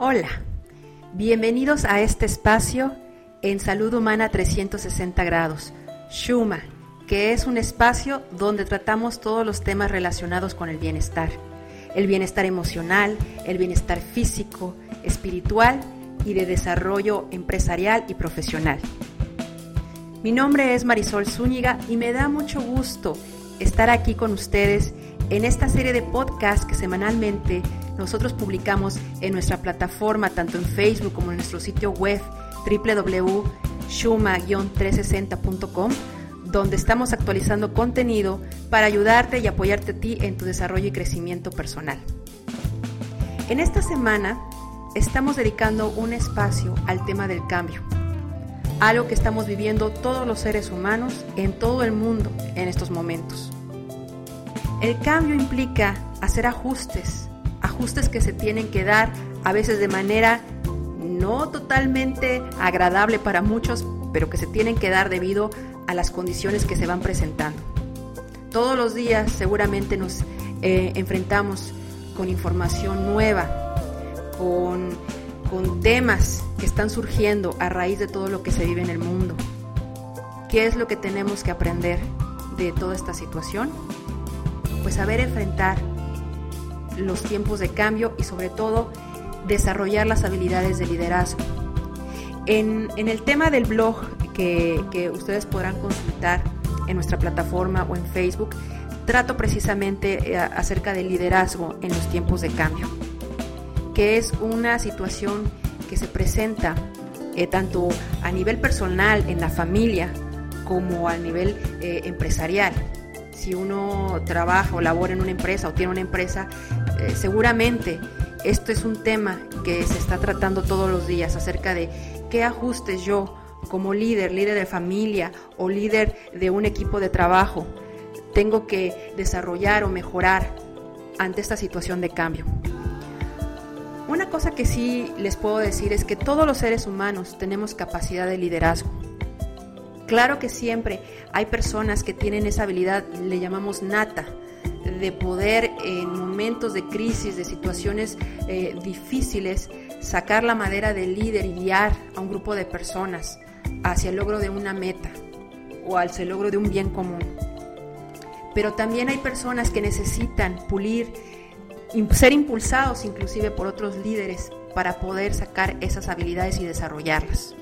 Hola, bienvenidos a este espacio en Salud Humana 360 grados, Shuma, que es un espacio donde tratamos todos los temas relacionados con el bienestar, el bienestar emocional, el bienestar físico, espiritual y de desarrollo empresarial y profesional. Mi nombre es Marisol Zúñiga y me da mucho gusto estar aquí con ustedes en esta serie de podcasts que semanalmente nosotros publicamos en nuestra plataforma, tanto en Facebook como en nuestro sitio web www.shuma-360.com, donde estamos actualizando contenido para ayudarte y apoyarte a ti en tu desarrollo y crecimiento personal. En esta semana estamos dedicando un espacio al tema del cambio, algo que estamos viviendo todos los seres humanos en todo el mundo en estos momentos. El cambio implica hacer ajustes, ajustes que se tienen que dar a veces de manera no totalmente agradable para muchos, pero que se tienen que dar debido a las condiciones que se van presentando. Todos los días seguramente nos eh, enfrentamos con información nueva, con, con temas que están surgiendo a raíz de todo lo que se vive en el mundo. ¿Qué es lo que tenemos que aprender de toda esta situación? pues saber enfrentar los tiempos de cambio y sobre todo desarrollar las habilidades de liderazgo. En, el tema del blog que, ustedes podrán consultar en nuestra plataforma o en Facebook, trato precisamente eh, acerca del liderazgo en los tiempos de cambio, que es una situación que se presenta eh, tanto a nivel personal, en la familia, como a nivel eh, empresarial si uno trabaja o labora en una empresa o tiene una empresa, eh, seguramente esto es un tema que se está tratando todos los días acerca de qué ajustes yo como líder, líder de familia o líder de un equipo de trabajo, tengo que desarrollar o mejorar ante esta situación de cambio. Una cosa que sí les puedo decir es que todos los seres humanos tenemos capacidad de liderazgo. Claro que siempre hay personas que tienen esa habilidad, le llamamos nata, de poder en momentos de crisis, de situaciones eh, difíciles, sacar la madera del líder y guiar a un grupo de personas hacia el logro de una meta o hacia el logro de un bien común. Pero también hay personas que necesitan pulir, ser impulsados inclusive por otros líderes para poder sacar esas habilidades y desarrollarlas.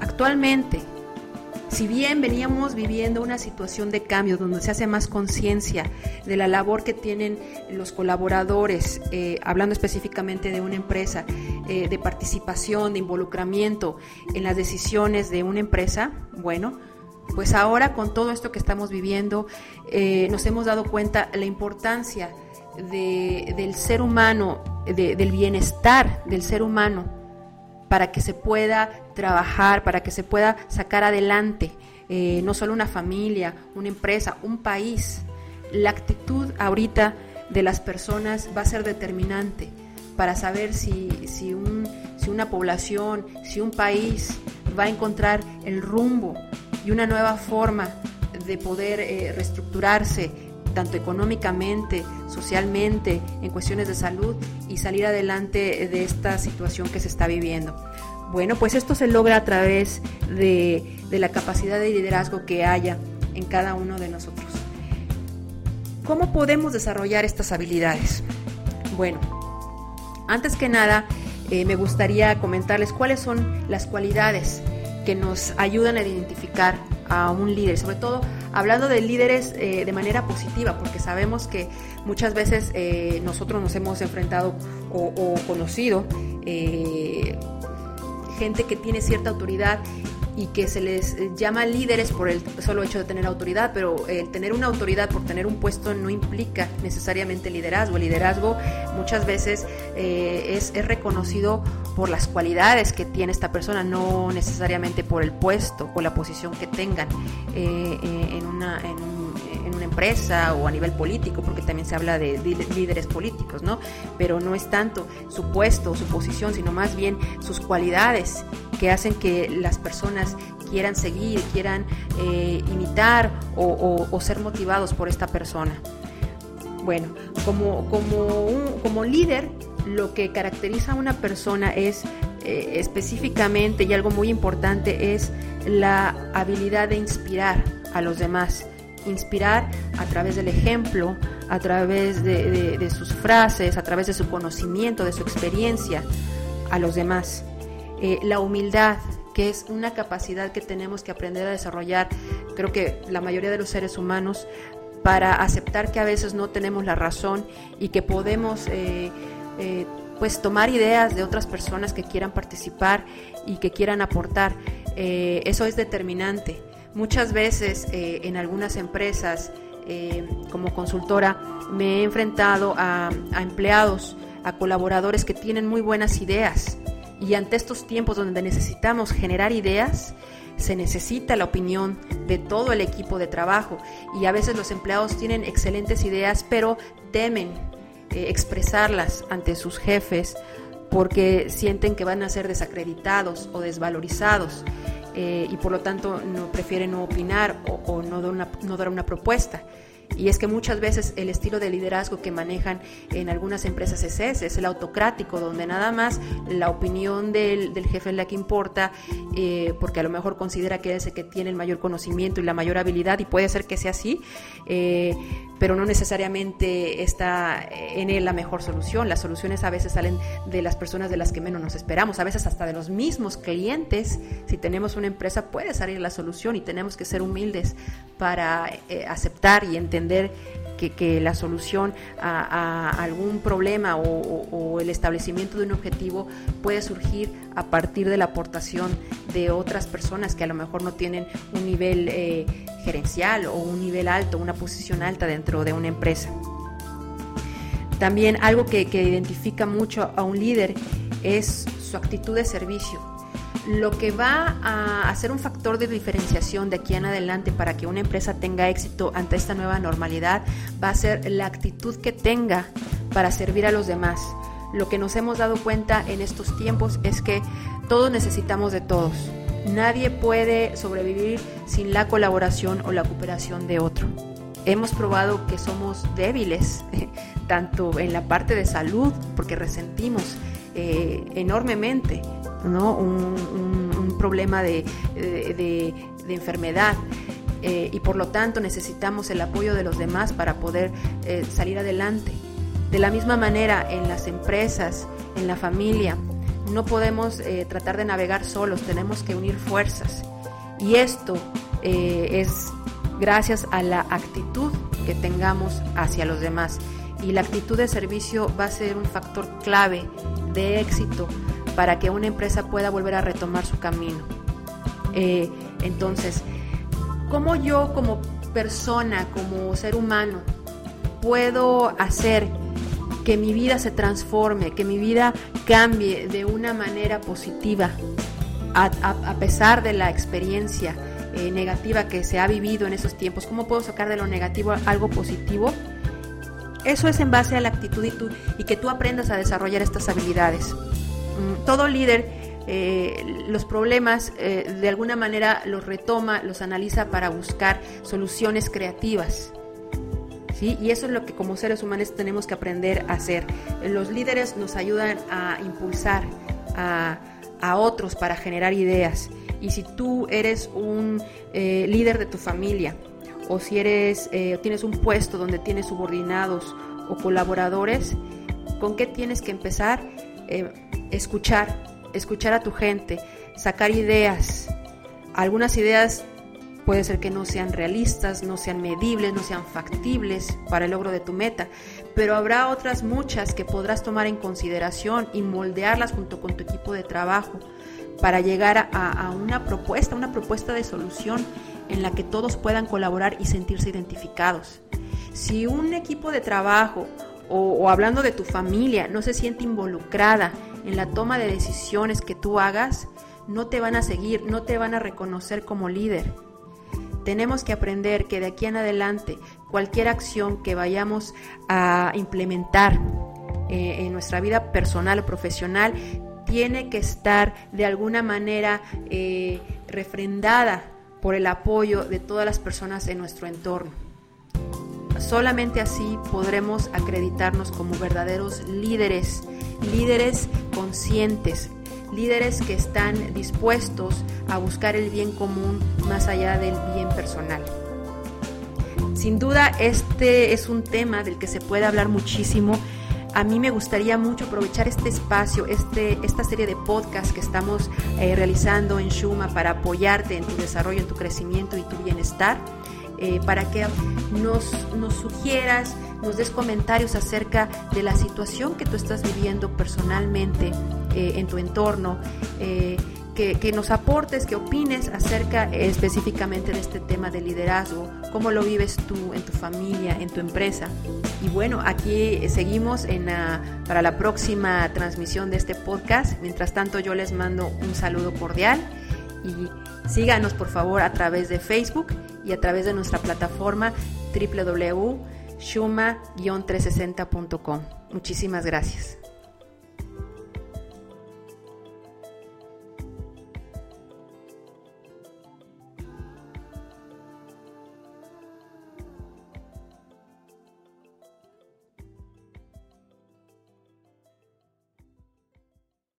Actualmente, si bien veníamos viviendo una situación de cambio donde se hace más conciencia de la labor que tienen los colaboradores, eh, hablando específicamente de una empresa, eh, de participación, de involucramiento en las decisiones de una empresa, bueno, pues ahora con todo esto que estamos viviendo, eh, nos hemos dado cuenta la importancia del ser humano, del bienestar del ser humano para que se pueda trabajar, para que se pueda sacar adelante eh, no solo una familia, una empresa, un país. La actitud ahorita de las personas va a ser determinante para saber si, si, una población, si un país va a encontrar el rumbo y una nueva forma de poder eh, reestructurarse tanto económicamente, socialmente, en cuestiones de salud y salir adelante de esta situación que se está viviendo. Bueno, pues esto se logra a través de, la capacidad de liderazgo que haya en cada uno de nosotros. ¿Cómo podemos desarrollar estas habilidades? Bueno, antes que nada, eh, me gustaría comentarles cuáles son las cualidades que nos ayudan a identificar a un líder, sobre todo hablando de líderes eh, de manera positiva, porque sabemos que muchas veces eh, nosotros nos hemos enfrentado o, conocido eh, gente que tiene cierta autoridad y que se les llama líderes por el solo hecho de tener autoridad, pero el tener una autoridad por tener un puesto no implica necesariamente liderazgo. El liderazgo muchas veces es, es, reconocido por las cualidades que tiene esta persona, no necesariamente por el puesto o la posición que tengan eh, eh, en, una, una empresa o a nivel político, porque también se habla de líderes políticos, ¿no? Pero no es tanto su puesto o su posición, sino más bien sus cualidades que hacen que las personas quieran seguir, quieran eh, imitar o, ser motivados por esta persona. Bueno, como, como, como líder lo que caracteriza a una persona es eh, específicamente y algo muy importante es la habilidad de inspirar a los demás. Inspirar a través del ejemplo, a través de, sus frases, a través de su conocimiento, de su experiencia a los demás. Eh, la humildad, que es una capacidad que tenemos que aprender a desarrollar, creo que la mayoría de los seres humanos, para aceptar que a veces no tenemos la razón y que podemos eh, eh, pues tomar ideas de otras personas que quieran participar y que quieran aportar. Eso es determinante. Muchas veces en algunas empresas, como consultora, me he enfrentado a, a empleados, a colaboradores que tienen muy buenas ideas. Y ante estos tiempos donde necesitamos generar ideas, se necesita la opinión de todo el equipo de trabajo. Y a veces los empleados tienen excelentes ideas pero temen eh, expresarlas ante sus jefes porque sienten que van a ser desacreditados o desvalorizados eh, y por lo tanto no prefieren no opinar o, no, no dar una propuesta. Y es que muchas veces el estilo de liderazgo que manejan en algunas empresas es ese, es el autocrático, donde nada más la opinión del, jefe es la que importa, eh, porque a lo mejor considera que es el que tiene el mayor conocimiento y la mayor habilidad, y puede ser que sea así, eh, pero no necesariamente está en él la mejor solución. Las soluciones a veces salen de las personas de las que menos nos esperamos, a veces hasta de los mismos clientes. Si tenemos una empresa puede salir la solución y tenemos que ser humildes para eh, aceptar y entender que, la solución a, algún problema o, el establecimiento de un objetivo puede surgir a partir de la aportación de otras personas que a lo mejor no tienen un nivel eh, gerencial o un nivel alto, una posición alta dentro de una empresa. También algo que identifica mucho a un líder es su actitud de servicio lo que va a ser un factor de diferenciación de aquí en adelante para que una empresa tenga éxito ante esta nueva normalidad va a ser la actitud que tenga para servir a los demás. Lo que nos hemos dado cuenta en estos tiempos es que todos necesitamos de todos. Nadie puede sobrevivir sin la colaboración o la cooperación de otro. Hemos probado que somos débiles, tanto en la parte de salud, porque resentimos eh, enormemente ¿no? un, problema de, enfermedad. Eh, y por lo tanto necesitamos el apoyo de los demás para poder eh, salir adelante. De la misma manera, en las empresas, en la familia, no podemos eh, tratar de navegar solos, tenemos que unir fuerzas. Y esto es gracias a la actitud que tengamos hacia los demás. Y la actitud de servicio va a ser un factor clave de éxito para que una empresa pueda volver a retomar su camino. Eh, entonces, ¿cómo yo como persona, como ser humano, puedo hacer que mi vida se transforme, que mi vida cambie de una manera positiva, a, pesar de la experiencia eh, negativa que se ha vivido en esos tiempos? ¿Cómo puedo sacar de lo negativo algo positivo? Eso es en base a la actitud y, y que tú aprendas a desarrollar estas habilidades. Mm, todo líder eh, los problemas eh, de alguna manera los retoma, los analiza para buscar soluciones creativas. ¿sí? Y eso es lo que como seres humanos tenemos que aprender a hacer. Los líderes nos ayudan a impulsar a, otros para generar ideas. Y si tú eres un eh, líder de tu familia, o si eres, tienes un puesto donde tienes subordinados o colaboradores, ¿con qué tienes que empezar? Escuchar, escuchar a tu gente, sacar ideas. Algunas ideas puede ser que no sean realistas, no sean medibles, no sean factibles para el logro de tu meta, pero habrá otras muchas que podrás tomar en consideración y moldearlas junto con tu equipo de trabajo para llegar a, una propuesta, una propuesta de solución en la que todos puedan colaborar y sentirse identificados. Si un equipo de trabajo o hablando de tu familia no se siente involucrada en la toma de decisiones que tú hagas, no te van a seguir, no te van a reconocer como líder. Tenemos que aprender que de aquí en adelante cualquier acción que vayamos a implementar eh, en nuestra vida personal o profesional tiene que estar de alguna manera eh, refrendada por el apoyo de todas las personas en nuestro entorno. Solamente así podremos acreditarnos como verdaderos líderes líderes conscientes, líderes que están dispuestos a buscar el bien común más allá del bien personal. Sin duda, este es un tema del que se puede hablar muchísimo. A mí me gustaría mucho aprovechar este espacio, este, esta serie de podcasts que estamos eh, realizando en Shuma para apoyarte en tu desarrollo, en tu crecimiento y tu bienestar, eh, para que nos, nos sugieras, nos des comentarios acerca de la situación que tú estás viviendo personalmente eh, en tu entorno que, nos aportes, que opines acerca específicamente de este tema de liderazgo, cómo lo vives tú en tu familia, en tu empresa. Y bueno, aquí seguimos en para la próxima transmisión de este podcast. Mientras tanto, yo les mando un saludo cordial y síganos por favor a través de Facebook y a través de nuestra plataforma www.shuma-360.com. Muchísimas gracias.